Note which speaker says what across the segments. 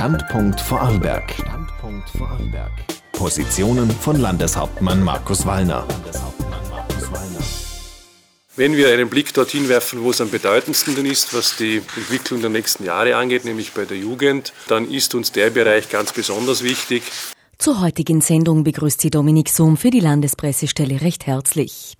Speaker 1: Standpunkt Vorarlberg. Standpunkt Vorarlberg. Positionen von Landeshauptmann Markus Wallner.
Speaker 2: Wenn wir einen Blick dorthin werfen, wo es am bedeutendsten ist, was die Entwicklung der nächsten Jahre angeht, nämlich bei der Jugend, dann ist uns der Bereich ganz besonders wichtig.
Speaker 3: Zur heutigen Sendung begrüßt sie Dominik Sohm für die Landespressestelle recht herzlich.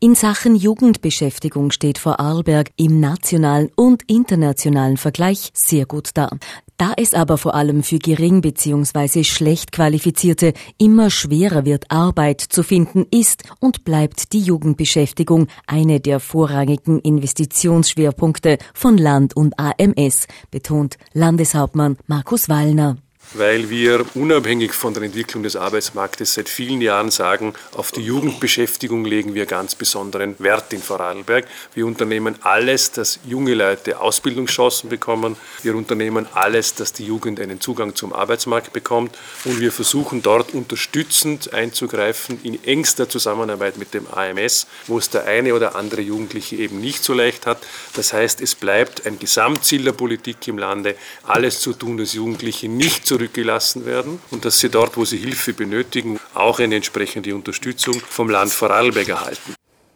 Speaker 3: In Sachen Jugendbeschäftigung steht Vorarlberg im nationalen und internationalen Vergleich sehr gut da. Da es aber vor allem für gering bzw. schlecht qualifizierte immer schwerer wird, Arbeit zu finden, ist und bleibt die Jugendbeschäftigung eine der vorrangigen Investitionsschwerpunkte von Land und AMS, betont Landeshauptmann Markus Wallner
Speaker 2: weil wir unabhängig von der Entwicklung des Arbeitsmarktes seit vielen Jahren sagen, auf die Jugendbeschäftigung legen wir ganz besonderen Wert in Vorarlberg. Wir unternehmen alles, dass junge Leute Ausbildungschancen bekommen. Wir unternehmen alles, dass die Jugend einen Zugang zum Arbeitsmarkt bekommt. Und wir versuchen dort unterstützend einzugreifen in engster Zusammenarbeit mit dem AMS, wo es der eine oder andere Jugendliche eben nicht so leicht hat. Das heißt, es bleibt ein Gesamtziel der Politik im Lande, alles zu tun, dass Jugendliche nicht zurück zurückgelassen werden und dass sie dort, wo sie Hilfe benötigen, auch eine entsprechende Unterstützung vom Land Vorarlberg erhalten.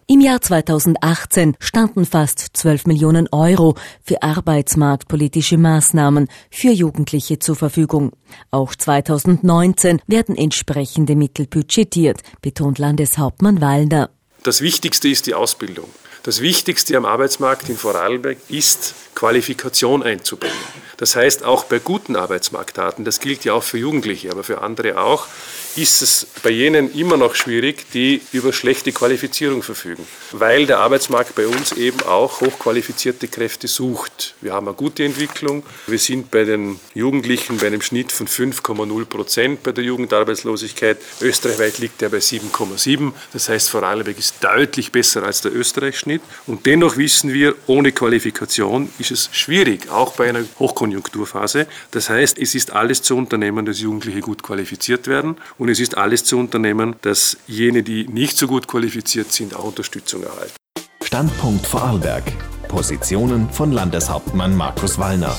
Speaker 3: Im Jahr 2018 standen fast 12 Millionen Euro für arbeitsmarktpolitische Maßnahmen für Jugendliche zur Verfügung. Auch 2019 werden entsprechende Mittel budgetiert, betont Landeshauptmann Wallner.
Speaker 2: Das Wichtigste ist die Ausbildung. Das Wichtigste am Arbeitsmarkt in Vorarlberg ist, Qualifikation einzubringen. Das heißt, auch bei guten Arbeitsmarktdaten, das gilt ja auch für Jugendliche, aber für andere auch, ist es bei jenen immer noch schwierig, die über schlechte Qualifizierung verfügen, weil der Arbeitsmarkt bei uns eben auch hochqualifizierte Kräfte sucht. Wir haben eine gute Entwicklung. Wir sind bei den Jugendlichen bei einem Schnitt von 5,0 Prozent bei der Jugendarbeitslosigkeit. Österreichweit liegt er bei 7,7. Das heißt, Vorarlberg ist deutlich besser als der Österreich-Schnitt. Und dennoch wissen wir, ohne Qualifikation ist es schwierig, auch bei einer Hochkonjunkturphase. Das heißt, es ist alles zu unternehmen, dass Jugendliche gut qualifiziert werden. Und es ist alles zu unternehmen, dass jene, die nicht so gut qualifiziert sind, auch Unterstützung erhalten.
Speaker 1: Standpunkt Vorarlberg. Positionen von Landeshauptmann Markus Wallner.